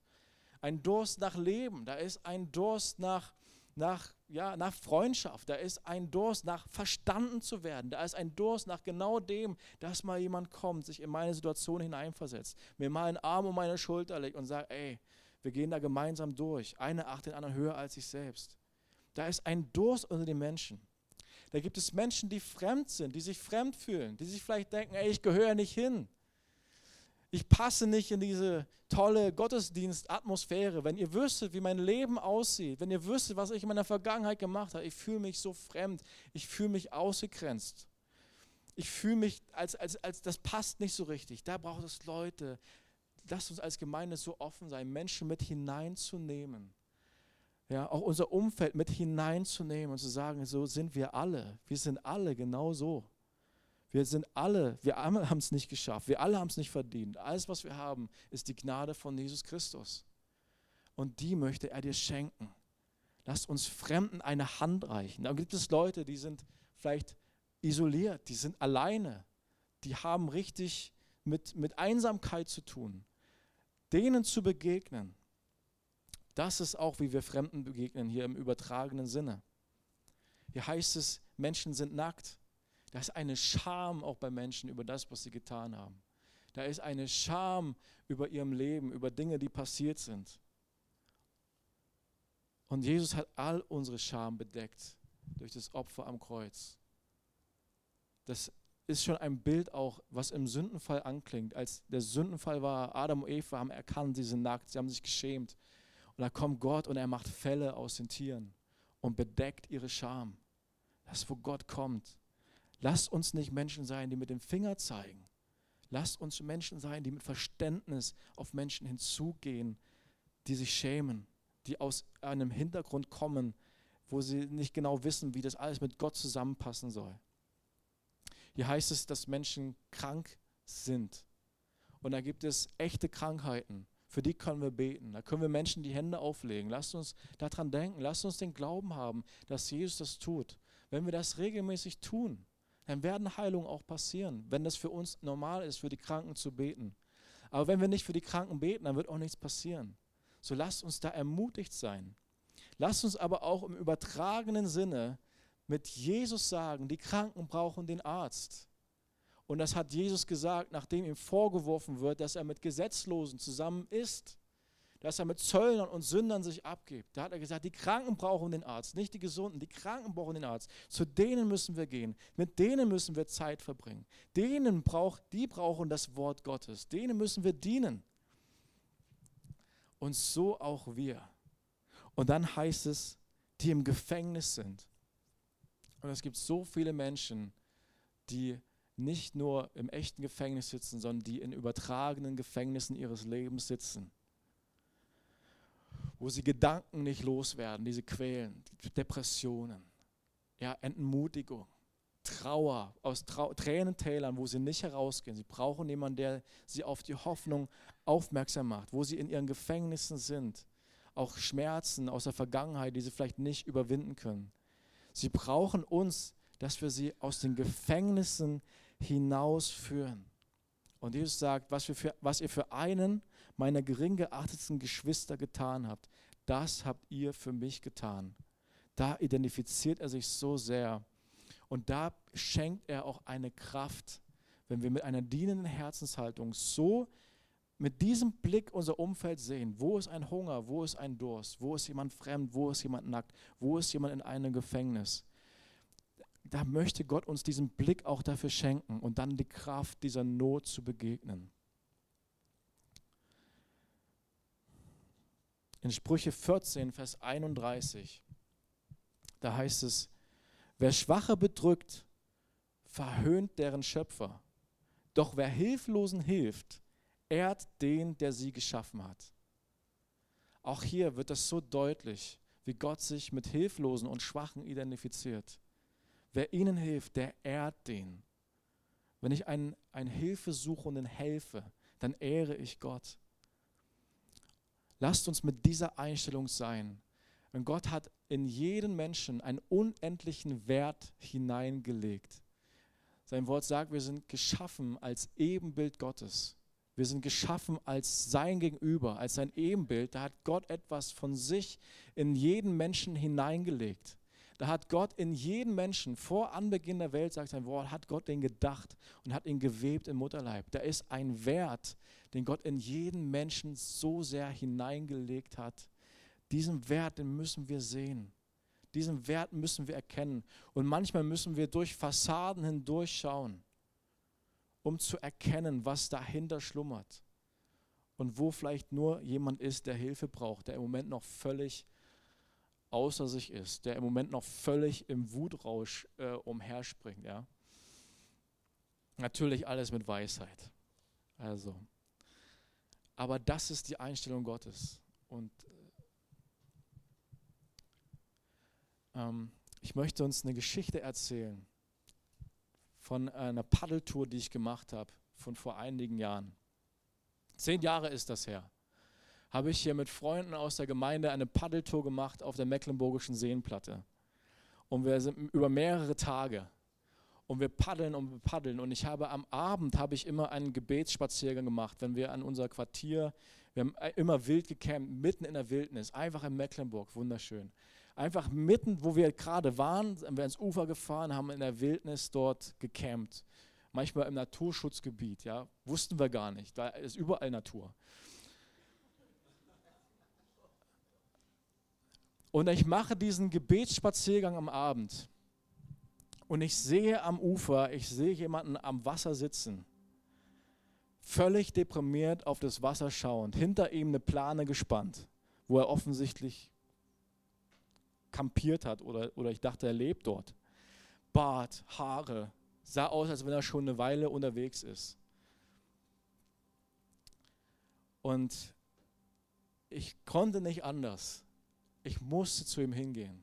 ein Durst nach Leben, da ist ein Durst nach, nach, ja, nach Freundschaft, da ist ein Durst nach verstanden zu werden, da ist ein Durst nach genau dem, dass mal jemand kommt, sich in meine Situation hineinversetzt, mir mal einen Arm um meine Schulter legt und sagt, ey, wir gehen da gemeinsam durch. Eine acht den anderen höher als sich selbst. Da ist ein Durst unter den Menschen. Da gibt es Menschen, die fremd sind, die sich fremd fühlen, die sich vielleicht denken, ey, ich gehöre nicht hin. Ich passe nicht in diese tolle Gottesdienstatmosphäre. Wenn ihr wüsstet, wie mein Leben aussieht, wenn ihr wüsstet, was ich in meiner Vergangenheit gemacht habe, ich fühle mich so fremd, ich fühle mich ausgegrenzt. Ich fühle mich, als, als, als das passt nicht so richtig. Da braucht es Leute. Lasst uns als Gemeinde so offen sein, Menschen mit hineinzunehmen ja, auch unser Umfeld mit hineinzunehmen und zu sagen, so sind wir alle. Wir sind alle genau so. Wir sind alle, wir haben es nicht geschafft, wir alle haben es nicht verdient. Alles, was wir haben, ist die Gnade von Jesus Christus. Und die möchte er dir schenken. Lass uns Fremden eine Hand reichen. Da gibt es Leute, die sind vielleicht isoliert, die sind alleine, die haben richtig mit, mit Einsamkeit zu tun. Denen zu begegnen das ist auch, wie wir Fremden begegnen, hier im übertragenen Sinne. Hier heißt es, Menschen sind nackt. Da ist eine Scham auch bei Menschen über das, was sie getan haben. Da ist eine Scham über ihrem Leben, über Dinge, die passiert sind. Und Jesus hat all unsere Scham bedeckt durch das Opfer am Kreuz. Das ist schon ein Bild auch, was im Sündenfall anklingt. Als der Sündenfall war, Adam und Eva haben erkannt, sie sind nackt, sie haben sich geschämt. Und da kommt Gott und er macht Fälle aus den Tieren. und bedeckt ihre Scham. Das ist, wo Gott kommt. Lasst uns nicht Menschen sein, die mit dem Finger zeigen. Lasst uns Menschen sein, die mit Verständnis auf Menschen hinzugehen, die sich schämen, die aus einem Hintergrund kommen, wo sie nicht genau wissen, wie das alles mit Gott zusammenpassen soll. Hier heißt es, dass Menschen krank sind. Und da gibt es echte Krankheiten. Für die können wir beten. Da können wir Menschen die Hände auflegen. Lasst uns daran denken. Lasst uns den Glauben haben, dass Jesus das tut. Wenn wir das regelmäßig tun, dann werden Heilungen auch passieren, wenn das für uns normal ist, für die Kranken zu beten. Aber wenn wir nicht für die Kranken beten, dann wird auch nichts passieren. So lasst uns da ermutigt sein. Lasst uns aber auch im übertragenen Sinne mit Jesus sagen, die Kranken brauchen den Arzt. Und das hat Jesus gesagt, nachdem ihm vorgeworfen wird, dass er mit Gesetzlosen zusammen ist, dass er mit Zöllnern und Sündern sich abgibt. Da hat er gesagt, die Kranken brauchen den Arzt, nicht die Gesunden, die Kranken brauchen den Arzt. Zu denen müssen wir gehen, mit denen müssen wir Zeit verbringen. Denen braucht, die brauchen das Wort Gottes, denen müssen wir dienen. Und so auch wir. Und dann heißt es, die im Gefängnis sind. Und es gibt so viele Menschen, die nicht nur im echten Gefängnis sitzen, sondern die in übertragenen Gefängnissen ihres Lebens sitzen. Wo sie Gedanken nicht loswerden, diese quälen, Depressionen, ja, Entmutigung, Trauer, aus Trau Tränentälern, wo sie nicht herausgehen. Sie brauchen jemanden, der sie auf die Hoffnung aufmerksam macht, wo sie in ihren Gefängnissen sind. Auch Schmerzen aus der Vergangenheit, die sie vielleicht nicht überwinden können. Sie brauchen uns, dass wir sie aus den Gefängnissen hinausführen. Und Jesus sagt, was, für, was ihr für einen meiner gering geachtetsten Geschwister getan habt, das habt ihr für mich getan. Da identifiziert er sich so sehr. Und da schenkt er auch eine Kraft, wenn wir mit einer dienenden Herzenshaltung so mit diesem Blick unser Umfeld sehen, wo ist ein Hunger, wo ist ein Durst, wo ist jemand fremd, wo ist jemand nackt, wo ist jemand in einem Gefängnis. Da möchte Gott uns diesen Blick auch dafür schenken und dann die Kraft dieser Not zu begegnen. In Sprüche 14, Vers 31, da heißt es, wer Schwache bedrückt, verhöhnt deren Schöpfer. Doch wer Hilflosen hilft, ehrt den, der sie geschaffen hat. Auch hier wird das so deutlich, wie Gott sich mit Hilflosen und Schwachen identifiziert. Wer ihnen hilft, der ehrt den. Wenn ich einen, einen Hilfesuchenden helfe, dann ehre ich Gott. Lasst uns mit dieser Einstellung sein. Und Gott hat in jeden Menschen einen unendlichen Wert hineingelegt. Sein Wort sagt, wir sind geschaffen als Ebenbild Gottes. Wir sind geschaffen als sein Gegenüber, als sein Ebenbild. Da hat Gott etwas von sich in jeden Menschen hineingelegt. Da hat Gott in jeden Menschen vor Anbeginn der Welt, sagt sein Wort, hat Gott den gedacht und hat ihn gewebt im Mutterleib. Da ist ein Wert, den Gott in jeden Menschen so sehr hineingelegt hat. Diesen Wert, den müssen wir sehen. Diesen Wert müssen wir erkennen. Und manchmal müssen wir durch Fassaden hindurchschauen um zu erkennen, was dahinter schlummert und wo vielleicht nur jemand ist, der Hilfe braucht, der im Moment noch völlig außer sich ist, der im Moment noch völlig im Wutrausch äh, umherspringt. Ja? Natürlich alles mit Weisheit. Also, aber das ist die Einstellung Gottes. Und äh, ähm, ich möchte uns eine Geschichte erzählen von einer Paddeltour, die ich gemacht habe, von vor einigen Jahren. Zehn Jahre ist das her. Habe ich hier mit Freunden aus der Gemeinde eine Paddeltour gemacht auf der Mecklenburgischen Seenplatte. Und wir sind über mehrere Tage. Und wir paddeln und wir paddeln. Und ich habe am Abend habe ich immer einen Gebetsspaziergang gemacht, wenn wir an unser Quartier, wir haben immer wild gecampt, mitten in der Wildnis, einfach in Mecklenburg, wunderschön einfach mitten, wo wir gerade waren, sind wir ins Ufer gefahren, haben in der Wildnis dort gecampt. Manchmal im Naturschutzgebiet, ja, wussten wir gar nicht. Da ist überall Natur. Und ich mache diesen Gebetsspaziergang am Abend. Und ich sehe am Ufer, ich sehe jemanden am Wasser sitzen, völlig deprimiert auf das Wasser schauend, hinter ihm eine Plane gespannt, wo er offensichtlich kampiert hat oder, oder ich dachte, er lebt dort. Bart, Haare, sah aus, als wenn er schon eine Weile unterwegs ist. Und ich konnte nicht anders. Ich musste zu ihm hingehen.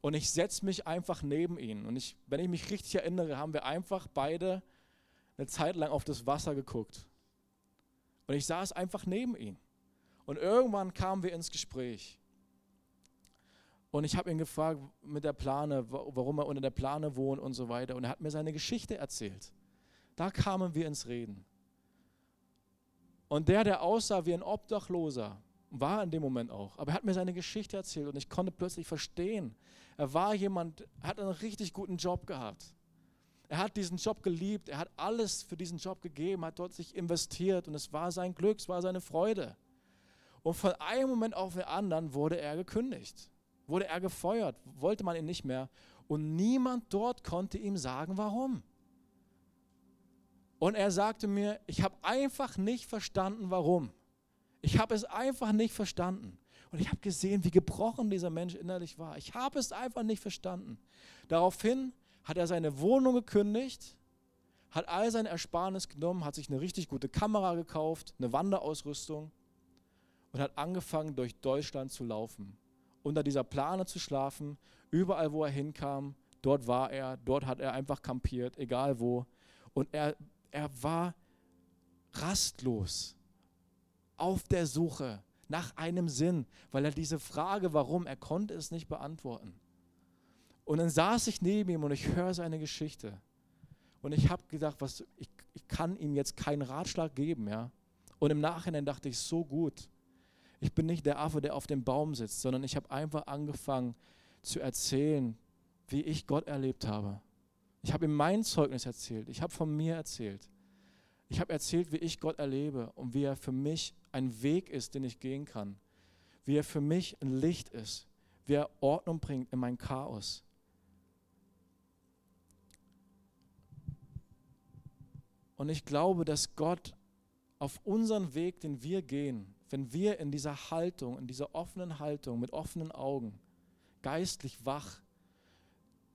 Und ich setze mich einfach neben ihn. Und ich, wenn ich mich richtig erinnere, haben wir einfach beide eine Zeit lang auf das Wasser geguckt. Und ich saß einfach neben ihm. Und irgendwann kamen wir ins Gespräch. Und ich habe ihn gefragt mit der Plane, warum er unter der Plane wohnt und so weiter. Und er hat mir seine Geschichte erzählt. Da kamen wir ins Reden. Und der, der aussah wie ein Obdachloser, war in dem Moment auch. Aber er hat mir seine Geschichte erzählt und ich konnte plötzlich verstehen. Er war jemand, hat einen richtig guten Job gehabt. Er hat diesen Job geliebt, er hat alles für diesen Job gegeben, hat dort sich investiert und es war sein Glück, es war seine Freude. Und von einem Moment auf den anderen wurde er gekündigt, wurde er gefeuert, wollte man ihn nicht mehr. Und niemand dort konnte ihm sagen, warum. Und er sagte mir, ich habe einfach nicht verstanden, warum. Ich habe es einfach nicht verstanden. Und ich habe gesehen, wie gebrochen dieser Mensch innerlich war. Ich habe es einfach nicht verstanden. Daraufhin hat er seine Wohnung gekündigt, hat all sein Ersparnis genommen, hat sich eine richtig gute Kamera gekauft, eine Wanderausrüstung und hat angefangen, durch Deutschland zu laufen. Unter dieser Plane zu schlafen, überall, wo er hinkam, dort war er, dort hat er einfach kampiert, egal wo. Und er, er war rastlos auf der Suche nach einem Sinn, weil er diese Frage, warum, er konnte es nicht beantworten. Und dann saß ich neben ihm und ich höre seine Geschichte. Und ich habe gedacht, was, ich, ich kann ihm jetzt keinen Ratschlag geben. Ja? Und im Nachhinein dachte ich, so gut. Ich bin nicht der Affe, der auf dem Baum sitzt, sondern ich habe einfach angefangen zu erzählen, wie ich Gott erlebt habe. Ich habe ihm mein Zeugnis erzählt. Ich habe von mir erzählt. Ich habe erzählt, wie ich Gott erlebe und wie er für mich ein Weg ist, den ich gehen kann. Wie er für mich ein Licht ist. Wie er Ordnung bringt in mein Chaos. Und ich glaube, dass Gott auf unseren Weg, den wir gehen, wenn wir in dieser Haltung, in dieser offenen Haltung, mit offenen Augen, geistlich wach,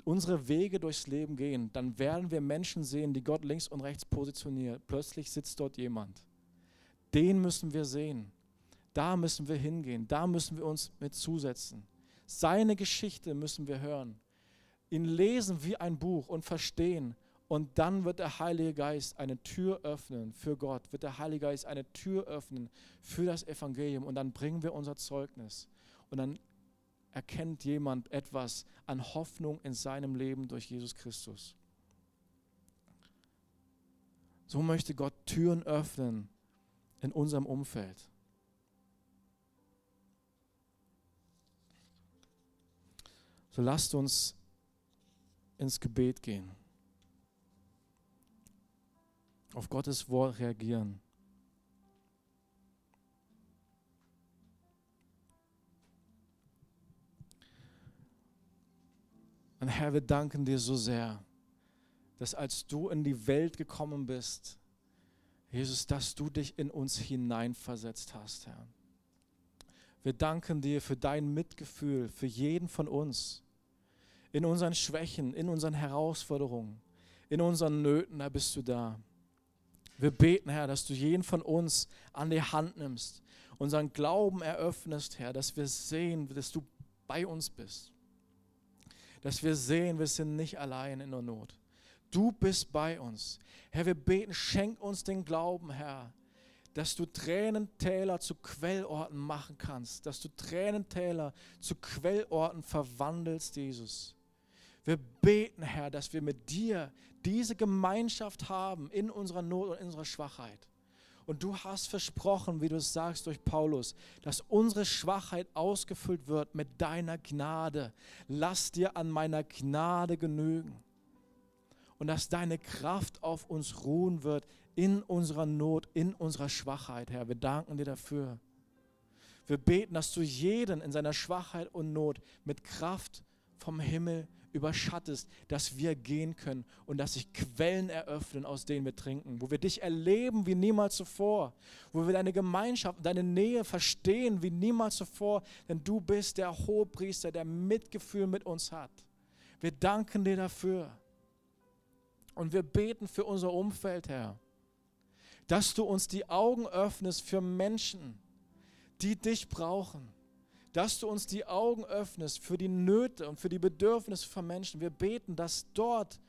unsere Wege durchs Leben gehen, dann werden wir Menschen sehen, die Gott links und rechts positioniert. Plötzlich sitzt dort jemand. Den müssen wir sehen. Da müssen wir hingehen. Da müssen wir uns mit zusetzen. Seine Geschichte müssen wir hören. Ihn lesen wie ein Buch und verstehen und dann wird der Heilige Geist eine Tür öffnen für Gott, wird der Heilige Geist eine Tür öffnen für das Evangelium und dann bringen wir unser Zeugnis. Und dann erkennt jemand etwas an Hoffnung in seinem Leben durch Jesus Christus. So möchte Gott Türen öffnen in unserem Umfeld. So lasst uns ins Gebet gehen. auf Gottes Wort reagieren. Und Herr, wir danken dir so sehr, dass als du in die Welt gekommen bist, Jesus, dass du dich in uns hineinversetzt hast, Herr. Wir danken dir für dein Mitgefühl, für jeden von uns, in unseren Schwächen, in unseren Herausforderungen, in unseren Nöten, da bist du da. Wir beten, Herr, dass du jeden von uns an die Hand nimmst, unseren Glauben eröffnest, Herr, dass wir sehen, dass du bei uns bist. Dass wir sehen, wir sind nicht allein in der Not. Du bist bei uns. Herr, wir beten, schenk uns den Glauben, Herr, dass du Tränentäler zu Quellorten machen kannst, dass du Tränentäler zu Quellorten verwandelst, Jesus. Wir beten, Herr, dass wir mit dir diese Gemeinschaft haben in unserer Not und in unserer Schwachheit. Und du hast versprochen, wie du es sagst durch Paulus, dass unsere Schwachheit ausgefüllt wird mit deiner Gnade. Lass dir an meiner Gnade genügen. Und dass deine Kraft auf uns ruhen wird in unserer Not, in unserer Schwachheit, Herr. Wir danken dir dafür. Wir beten, dass du jeden in seiner Schwachheit und Not mit Kraft vom Himmel überschattest, dass wir gehen können und dass sich Quellen eröffnen, aus denen wir trinken, wo wir dich erleben wie niemals zuvor, wo wir deine Gemeinschaft, deine Nähe verstehen wie niemals zuvor, denn du bist der Hohepriester, der Mitgefühl mit uns hat. Wir danken dir dafür. Und wir beten für unser Umfeld, Herr, dass du uns die Augen öffnest für Menschen, die dich brauchen dass du uns die Augen öffnest für die Nöte und für die Bedürfnisse von Menschen. Wir beten, dass dort,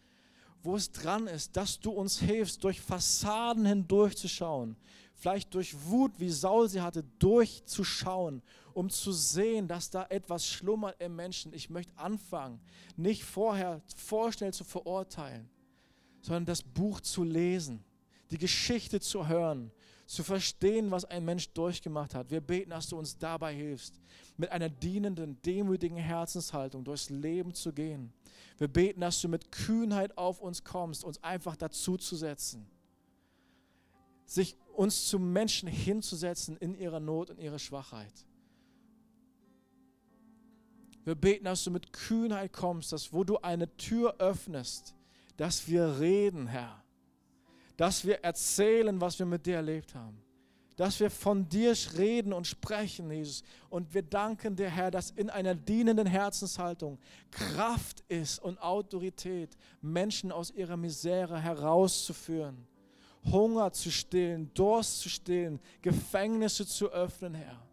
wo es dran ist, dass du uns hilfst, durch Fassaden hindurchzuschauen, vielleicht durch Wut, wie Saul sie hatte, durchzuschauen, um zu sehen, dass da etwas schlummert im Menschen. Ich möchte anfangen, nicht vorher vorschnell zu verurteilen, sondern das Buch zu lesen, die Geschichte zu hören zu verstehen, was ein Mensch durchgemacht hat. Wir beten, dass du uns dabei hilfst, mit einer dienenden, demütigen Herzenshaltung durchs Leben zu gehen. Wir beten, dass du mit Kühnheit auf uns kommst, uns einfach dazuzusetzen, sich uns zu Menschen hinzusetzen in ihrer Not und ihrer Schwachheit. Wir beten, dass du mit Kühnheit kommst, dass wo du eine Tür öffnest, dass wir reden, Herr dass wir erzählen, was wir mit dir erlebt haben. Dass wir von dir reden und sprechen, Jesus. Und wir danken dir, Herr, dass in einer dienenden Herzenshaltung Kraft ist und Autorität, Menschen aus ihrer Misere herauszuführen, Hunger zu stillen, Durst zu stillen, Gefängnisse zu öffnen, Herr.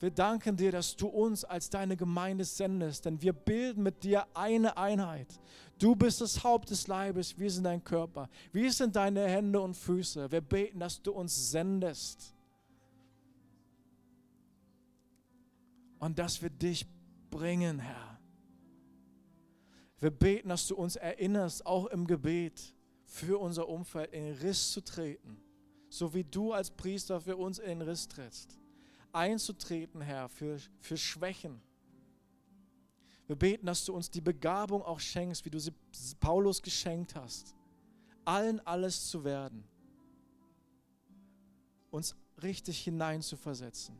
Wir danken dir, dass du uns als deine Gemeinde sendest, denn wir bilden mit dir eine Einheit. Du bist das Haupt des Leibes, wir sind dein Körper. Wir sind deine Hände und Füße. Wir beten, dass du uns sendest. Und dass wir dich bringen, Herr. Wir beten, dass du uns erinnerst, auch im Gebet, für unser Umfeld in Riss zu treten. So wie du als Priester für uns in Riss trittst einzutreten, Herr, für, für Schwächen. Wir beten, dass du uns die Begabung auch schenkst, wie du sie Paulus geschenkt hast, allen alles zu werden, uns richtig hineinzuversetzen.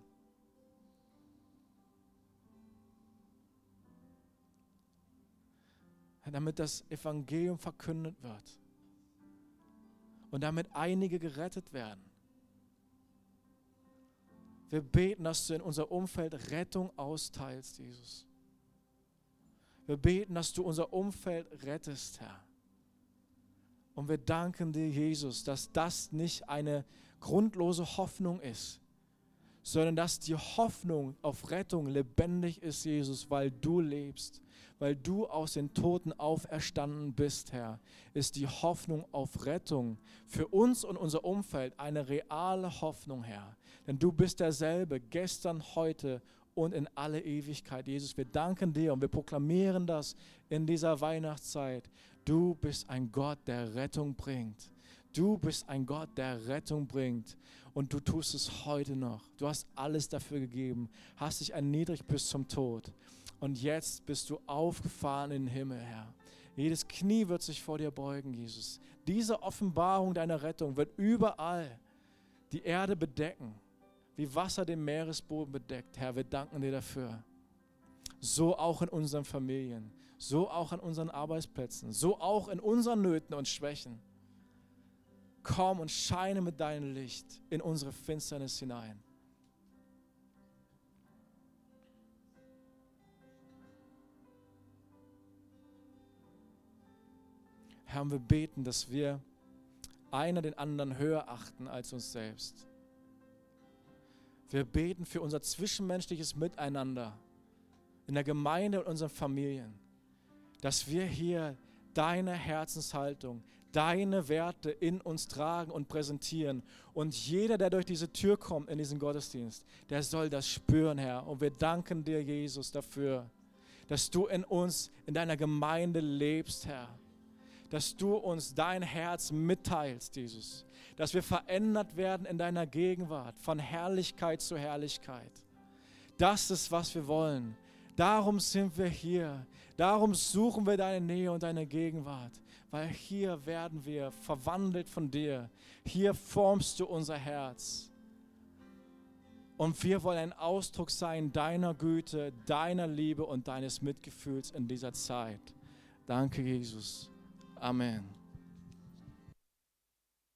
damit das Evangelium verkündet wird und damit einige gerettet werden. Wir beten, dass du in unser Umfeld Rettung austeilst, Jesus. Wir beten, dass du unser Umfeld rettest, Herr. Und wir danken dir, Jesus, dass das nicht eine grundlose Hoffnung ist, sondern dass die Hoffnung auf Rettung lebendig ist, Jesus, weil du lebst weil du aus den Toten auferstanden bist, Herr, ist die Hoffnung auf Rettung für uns und unser Umfeld eine reale Hoffnung, Herr. Denn du bist derselbe, gestern, heute und in alle Ewigkeit. Jesus, wir danken dir und wir proklamieren das in dieser Weihnachtszeit. Du bist ein Gott, der Rettung bringt. Du bist ein Gott, der Rettung bringt. Und du tust es heute noch. Du hast alles dafür gegeben, hast dich erniedrigt bis zum Tod. Und jetzt bist du aufgefahren in den Himmel, Herr. Jedes Knie wird sich vor dir beugen, Jesus. Diese Offenbarung deiner Rettung wird überall die Erde bedecken, wie Wasser den Meeresboden bedeckt. Herr, wir danken dir dafür. So auch in unseren Familien, so auch an unseren Arbeitsplätzen, so auch in unseren Nöten und Schwächen. Komm und scheine mit deinem Licht in unsere Finsternis hinein. Herr, wir beten, dass wir einer den anderen höher achten als uns selbst. Wir beten für unser zwischenmenschliches Miteinander in der Gemeinde und unseren Familien, dass wir hier deine Herzenshaltung, deine Werte in uns tragen und präsentieren. Und jeder, der durch diese Tür kommt in diesen Gottesdienst, der soll das spüren, Herr. Und wir danken dir, Jesus, dafür, dass du in uns, in deiner Gemeinde lebst, Herr dass du uns dein Herz mitteilst, Jesus. Dass wir verändert werden in deiner Gegenwart, von Herrlichkeit zu Herrlichkeit. Das ist, was wir wollen. Darum sind wir hier. Darum suchen wir deine Nähe und deine Gegenwart. Weil hier werden wir verwandelt von dir. Hier formst du unser Herz. Und wir wollen ein Ausdruck sein deiner Güte, deiner Liebe und deines Mitgefühls in dieser Zeit. Danke, Jesus. Amen.